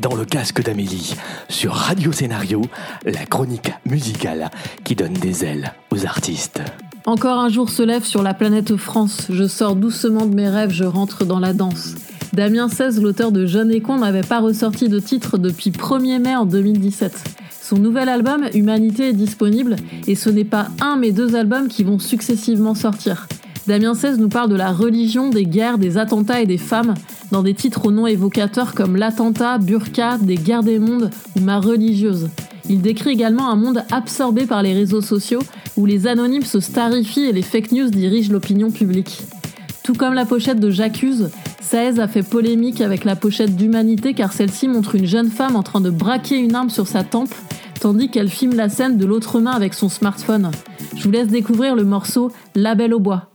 dans le casque d'Amélie, sur Radio Scénario, la chronique musicale qui donne des ailes aux artistes. Encore un jour se lève sur la planète France. Je sors doucement de mes rêves, je rentre dans la danse. Damien 16, l'auteur de Jeune et Con, n'avait pas ressorti de titre depuis 1er mai en 2017. Son nouvel album, Humanité, est disponible et ce n'est pas un mais deux albums qui vont successivement sortir. Damien 16 nous parle de la religion, des guerres, des attentats et des femmes dans des titres aux noms évocateurs comme L'attentat, Burqa, Des guerres des mondes ou Ma religieuse. Il décrit également un monde absorbé par les réseaux sociaux où les anonymes se starifient et les fake news dirigent l'opinion publique. Tout comme la pochette de J'accuse, Saez a fait polémique avec la pochette d'Humanité car celle-ci montre une jeune femme en train de braquer une arme sur sa tempe tandis qu'elle filme la scène de l'autre main avec son smartphone. Je vous laisse découvrir le morceau La Belle au bois.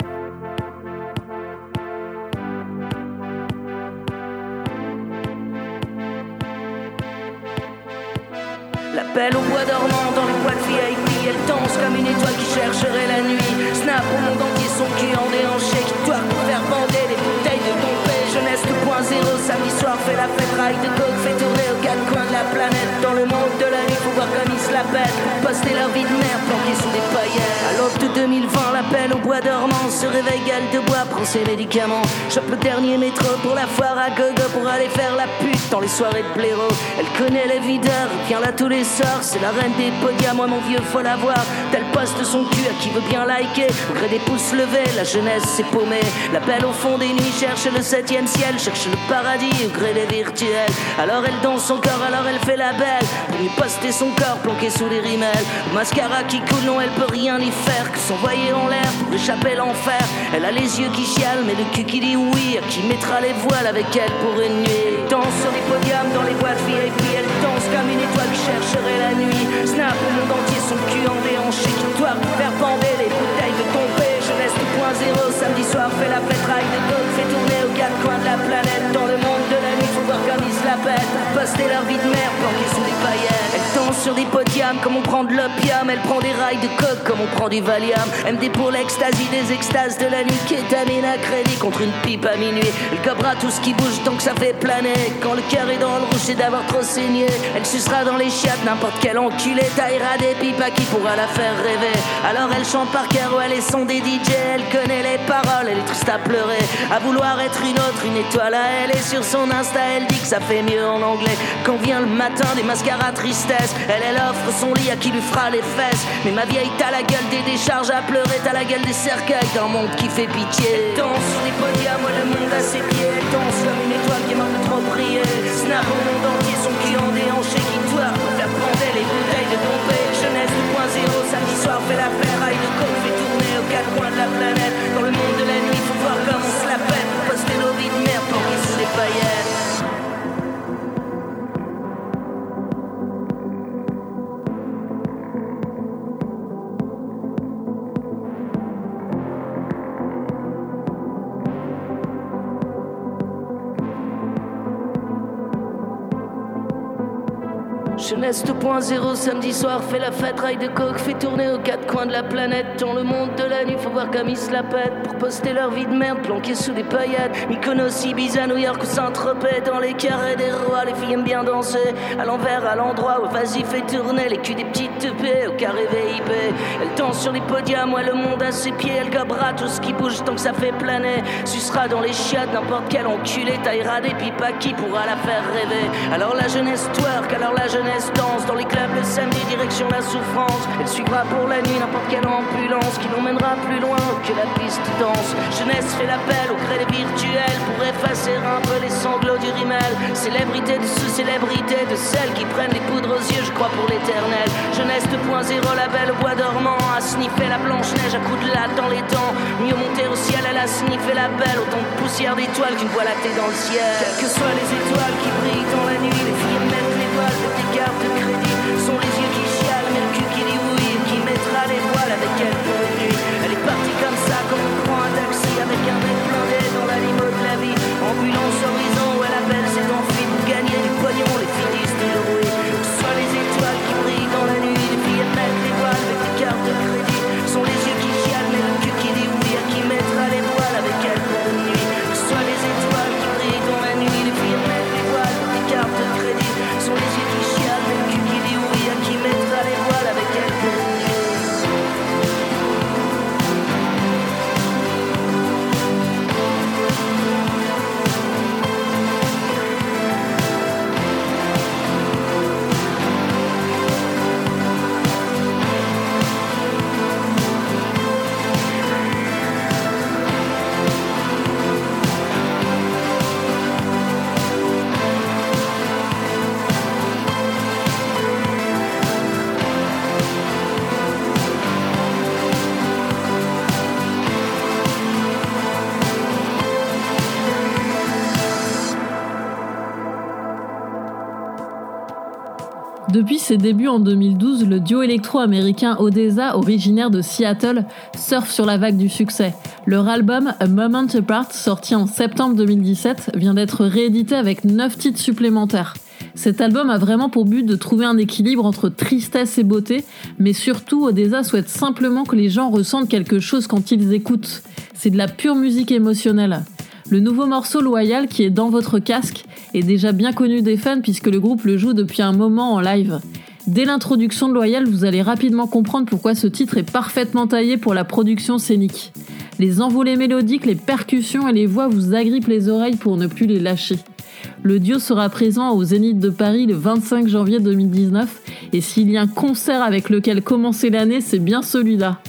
Étoile qui chercherait la nuit. Snap au monde entier son cul en déhanché qui doit pour faire bander les bouteilles de Dompé. Jeunesse 2.0, samedi soir fait la fête, rail de coke, fait tourner aux quatre coins de la planète. Dans le monde de la nuit, faut voir comme ils se la. Poster leur vie de merde planquée sous des paillettes. À l'aube de 2020, la belle au bois dormant se réveille, gueule de bois, prend ses médicaments. Chope le dernier métro pour la foire à gogo pour aller faire la dans les soirées de blaireau. Elle connaît les videurs, vient là tous les soirs. C'est la reine des podiums, moi mon vieux, faut la voir. Tel poste son cul à qui veut bien liker. Au gré des pouces levés, la jeunesse s'est paumée. La belle au fond des nuits cherche le septième ciel, cherche le paradis au gré des virtuels. Alors elle danse son corps, alors elle fait la belle. Pour lui poster son corps planqué sous les rimelles. Mascara qui coule, non, elle peut rien y faire que s'envoyer en l'air pour échapper l'enfer. Elle a les yeux qui chialent, mais le cul qui dit oui. À qui mettra les voiles avec elle pour une nuit. Dans les boîtes VIP, elle danse comme une étoile qui chercherait la nuit. Snap au monde son cul en déhanché qui doit faire bander les bouteilles de tomber. Jeunesse 2.0, samedi soir, fait la fête, rail de coke, fait tourner aux quatre coins de la planète. Dans le monde de la nuit, faut voir comme ils la pètent. Poster leur vie de merde, planqués sous des paillettes. Elle danse sur des podiums comme on prend de l'opium. Elle prend des rails de coke comme on prend du Valium. MD pour l'ecstasy des extases de la nuit. Kétamine à crédit contre une pipe à minuit. Elle cobra tout ce qui bouge tant que ça fait planer. Quand le cœur est dans le rouge, c'est d'avoir trop saigné. Elle sucera dans les chiottes n'importe quel enculé. Taillera des pipes à qui pourra la faire rêver. Alors elle chante par cœur elle est son des DJ. Elle connaît les paroles, elle est triste à pleurer. À vouloir être une autre, une étoile à elle. Et sur son Insta, elle dit que ça fait mieux en anglais. Quand vient le matin des mascaras tristesse, elle, elle offre son lit à qui lui fera les fesses. Mais ma vieille, t'as la gueule des décharges à pleurer, t'as la gueule des cercueils d'un monde qui fait pitié. Danse sur les podiums, moi le monde à ses pieds. Danse comme une étoile qui est de trop briller. Snap au monde entier, son cul en déhanché qui doit faire bander les bouteilles de Dompé. Jeunesse 2.0, samedi soir, fait la ferraille de coke, fait tourner aux quatre coins de la planète. Jeunesse 2.0, samedi soir, fait la fête, rail de coke, fait tourner aux quatre coins de la planète. Dans le monde de la nuit, faut voir comme ils se la pètent pour poster leur vie de merde, planqués sous des paillettes. Mykonos, Ibiza, New York ou Saint-Tropez, dans les carrés des rois, les filles aiment bien danser. À l'envers, à l'endroit où vas-y, fait tourner les culs des petites au carré VIP. Elle danse sur les podiums, ouais, le monde à ses pieds, elle gabera tout ce qui bouge tant que ça fait planer. Sucera dans les chiottes n'importe quel enculé, taillera des pipes à qui pourra la faire rêver. Alors la jeunesse twerk, alors la jeunesse danse dans les clubs le samedi, direction la souffrance. Elle suivra pour la nuit n'importe quelle ambulance qui l'emmènera plus loin que la piste danse. Jeunesse fait l'appel au crédit virtuel pour effacer un peu les sanglots du rimel. Célébrité de sous-célébrité de celles qui prennent les poudres aux yeux, je crois pour l'éternel. Jeunesse 2.0, la belle bois dormant, à sniffer la blanche-neige à coups de latte dans les dents. Mieux monter au ciel, elle a sniffé la belle, autant de poussière d'étoiles qu'une voie lactée dans le ciel. Quelles que soient les étoiles qui brillent dans la nuit, les filles mettent les voiles, mettent des cartes de crédit. Sont les yeux qui chialent, mais le cul qui dit oui, qui mettra les voiles avec elle pour une nuit. Elle est partie comme ça, comme on prend un taxi avec un mec blindé dans la limo de la vie. Ambulance Depuis ses débuts en 2012, le duo électro-américain Odessa, originaire de Seattle, surfe sur la vague du succès. Leur album A Moment Apart, sorti en septembre 2017, vient d'être réédité avec 9 titres supplémentaires. Cet album a vraiment pour but de trouver un équilibre entre tristesse et beauté, mais surtout Odessa souhaite simplement que les gens ressentent quelque chose quand ils écoutent. C'est de la pure musique émotionnelle. Le nouveau morceau Loyal qui est dans votre casque est déjà bien connu des fans puisque le groupe le joue depuis un moment en live. Dès l'introduction de Loyal, vous allez rapidement comprendre pourquoi ce titre est parfaitement taillé pour la production scénique. Les envolées mélodiques, les percussions et les voix vous agrippent les oreilles pour ne plus les lâcher. Le duo sera présent au Zénith de Paris le 25 janvier 2019 et s'il y a un concert avec lequel commencer l'année, c'est bien celui-là.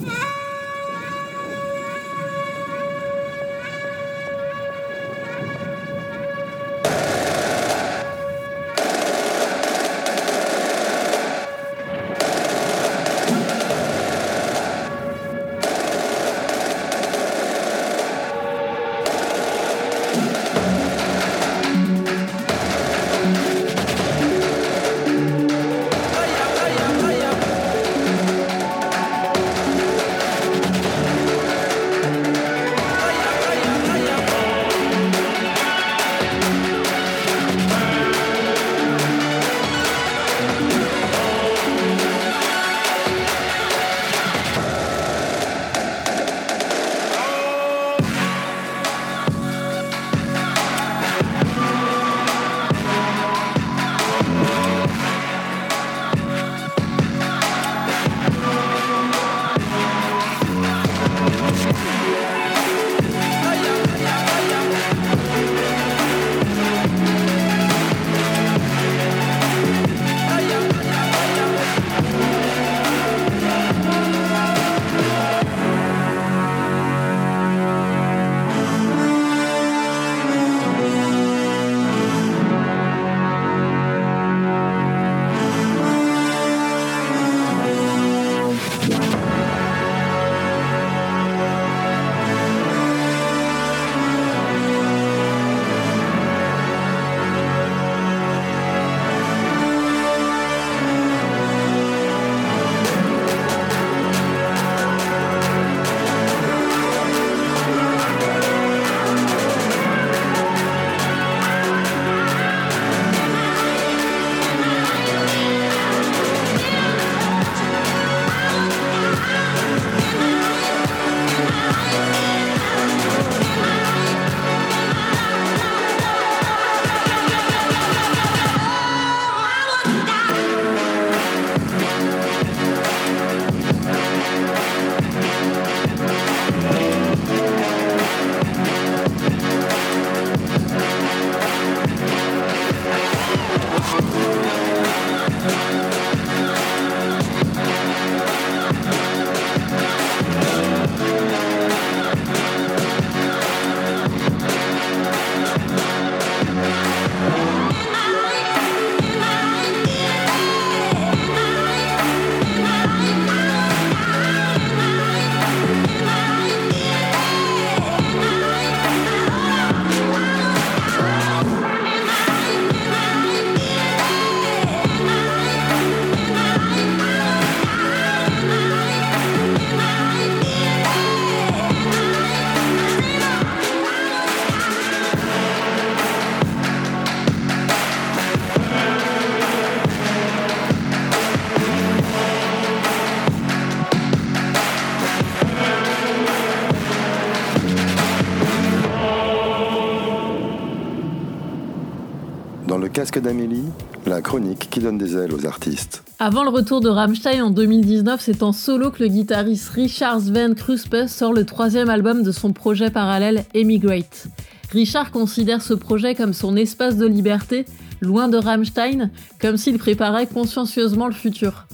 Casque d'Amélie, la chronique qui donne des ailes aux artistes. Avant le retour de Rammstein en 2019, c'est en solo que le guitariste Richard Sven Kruspe sort le troisième album de son projet parallèle Emigrate. Richard considère ce projet comme son espace de liberté, loin de Rammstein, comme s'il préparait consciencieusement le futur.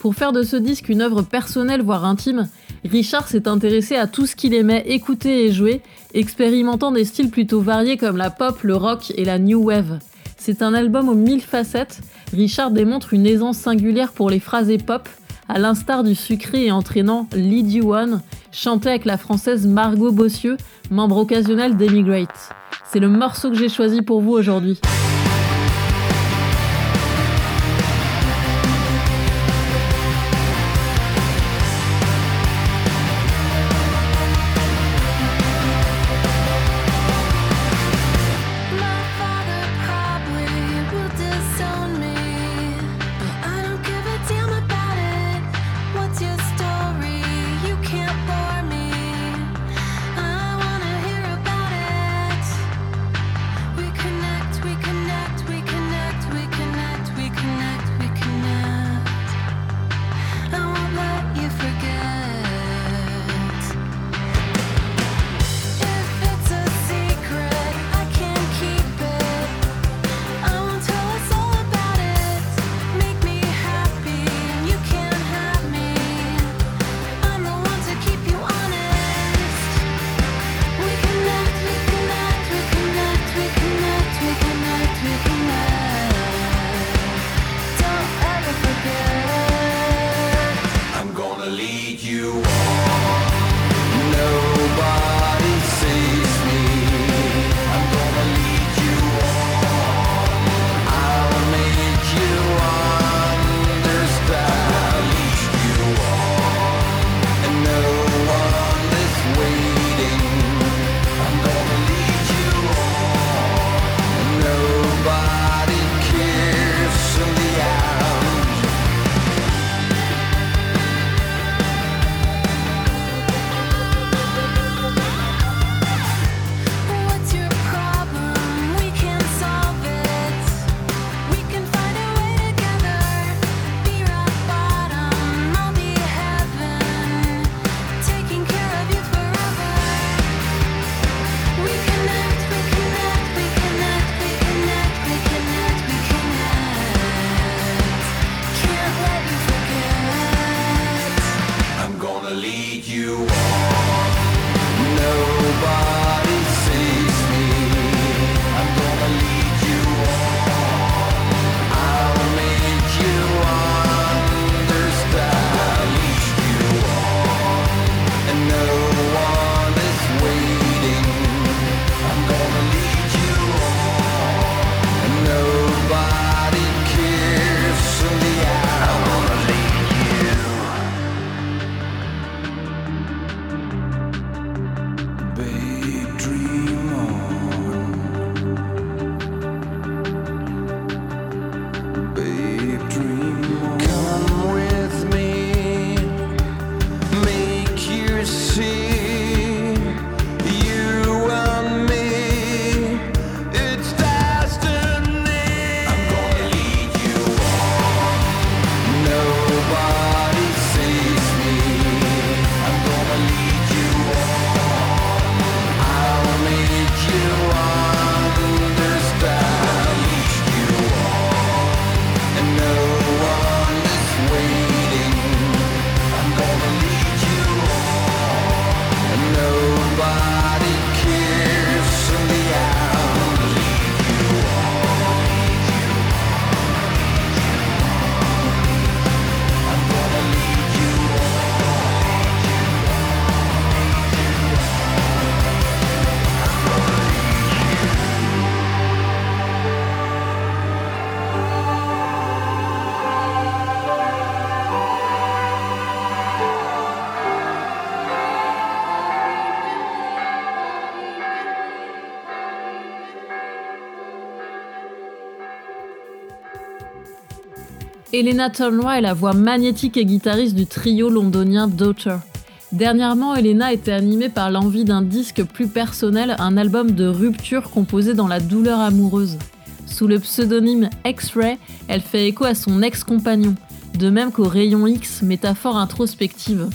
Pour faire de ce disque une œuvre personnelle voire intime, Richard s'est intéressé à tout ce qu'il aimait écouter et jouer, expérimentant des styles plutôt variés comme la pop, le rock et la new wave. C'est un album aux mille facettes. Richard démontre une aisance singulière pour les phrases pop, à l'instar du sucré et entraînant Lead You On, chanté avec la française Margot Bossieux, membre occasionnel d'Emigrate. C'est le morceau que j'ai choisi pour vous aujourd'hui. Elena Tonroy est la voix magnétique et guitariste du trio londonien Daughter. Dernièrement, Elena était animée par l'envie d'un disque plus personnel, un album de rupture composé dans la douleur amoureuse. Sous le pseudonyme X-Ray, elle fait écho à son ex-compagnon, de même qu'au rayon X, métaphore introspective.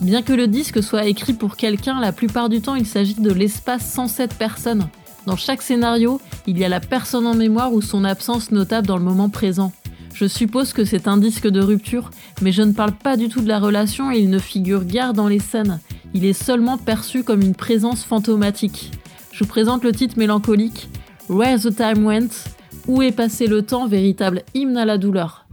Bien que le disque soit écrit pour quelqu'un, la plupart du temps il s'agit de l'espace sans cette personne. Dans chaque scénario, il y a la personne en mémoire ou son absence notable dans le moment présent. Je suppose que c'est un disque de rupture, mais je ne parle pas du tout de la relation et il ne figure guère dans les scènes. Il est seulement perçu comme une présence fantomatique. Je vous présente le titre mélancolique Where the Time Went, Où est passé le temps, véritable hymne à la douleur.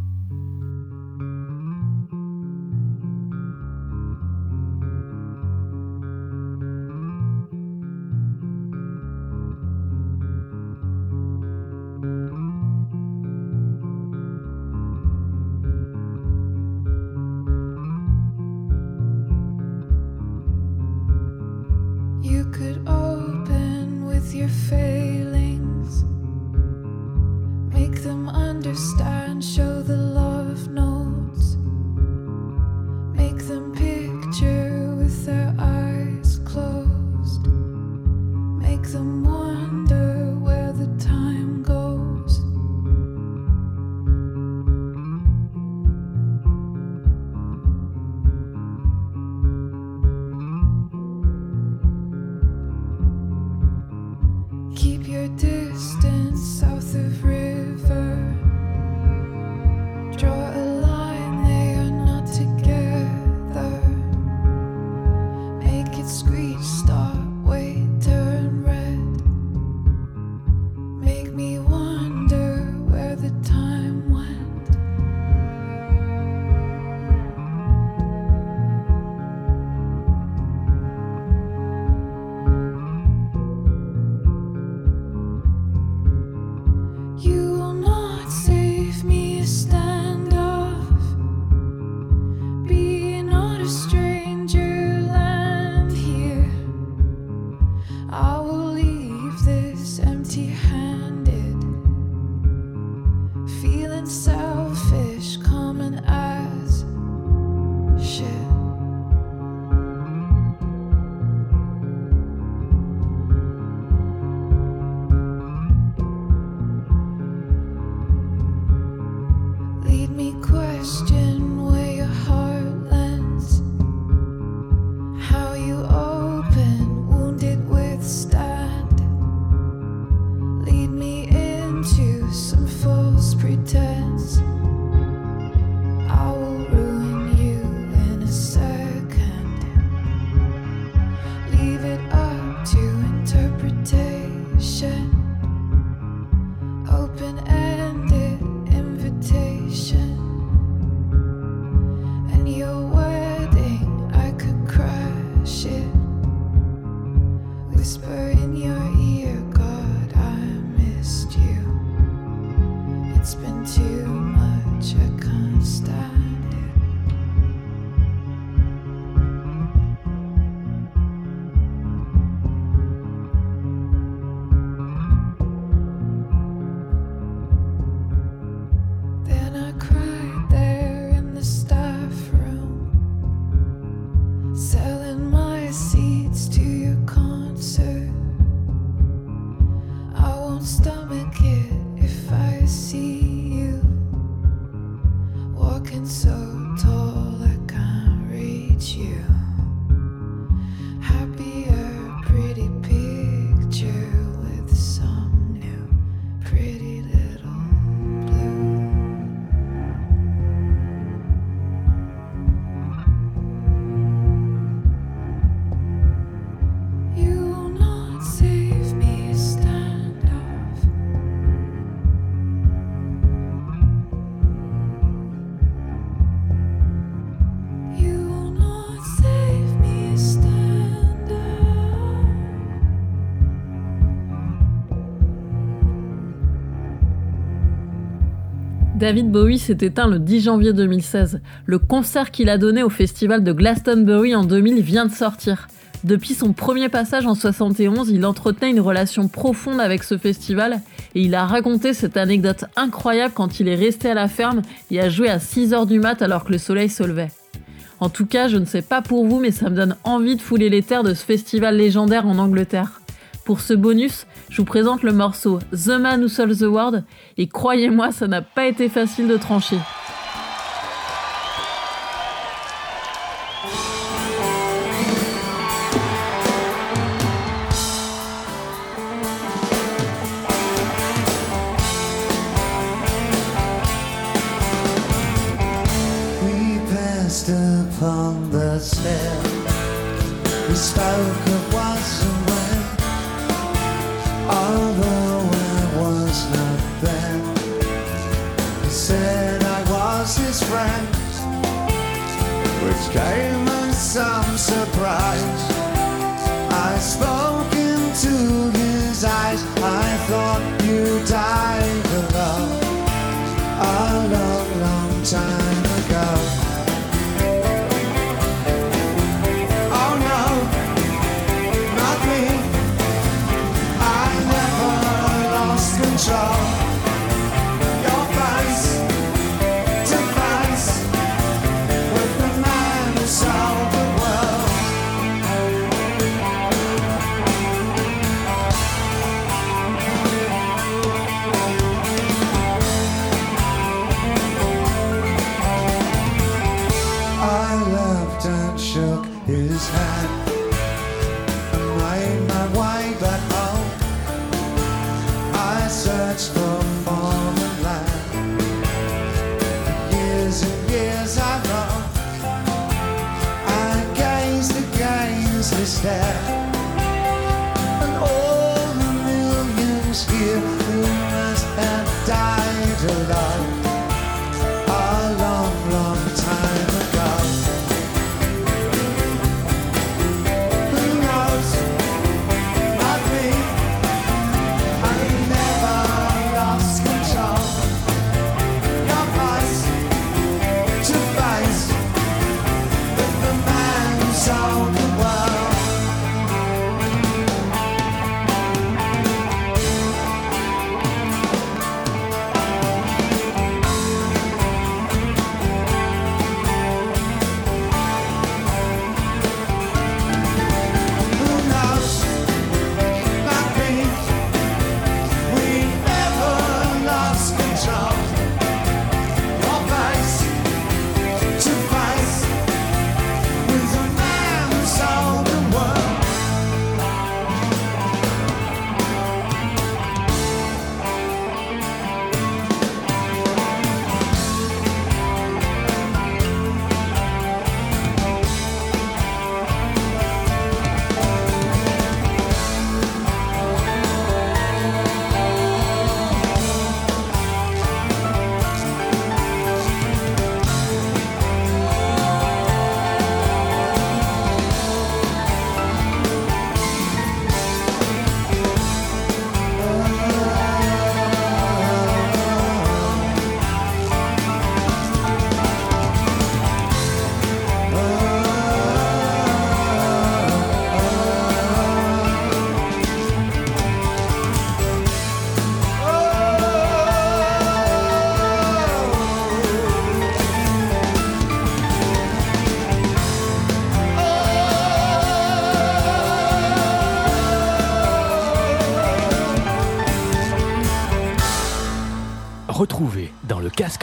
stomach it if I see you walking so. David Bowie s'est éteint le 10 janvier 2016. Le concert qu'il a donné au festival de Glastonbury en 2000 vient de sortir. Depuis son premier passage en 71, il entretenait une relation profonde avec ce festival et il a raconté cette anecdote incroyable quand il est resté à la ferme et a joué à 6h du mat alors que le soleil se levait. En tout cas, je ne sais pas pour vous, mais ça me donne envie de fouler les terres de ce festival légendaire en Angleterre. Pour ce bonus, je vous présente le morceau The Man Who Sold the World et croyez-moi, ça n'a pas été facile de trancher.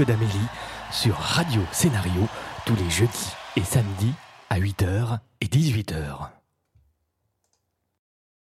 d'Amélie sur Radio Scénario tous les jeudis et samedis à 8h et 18h.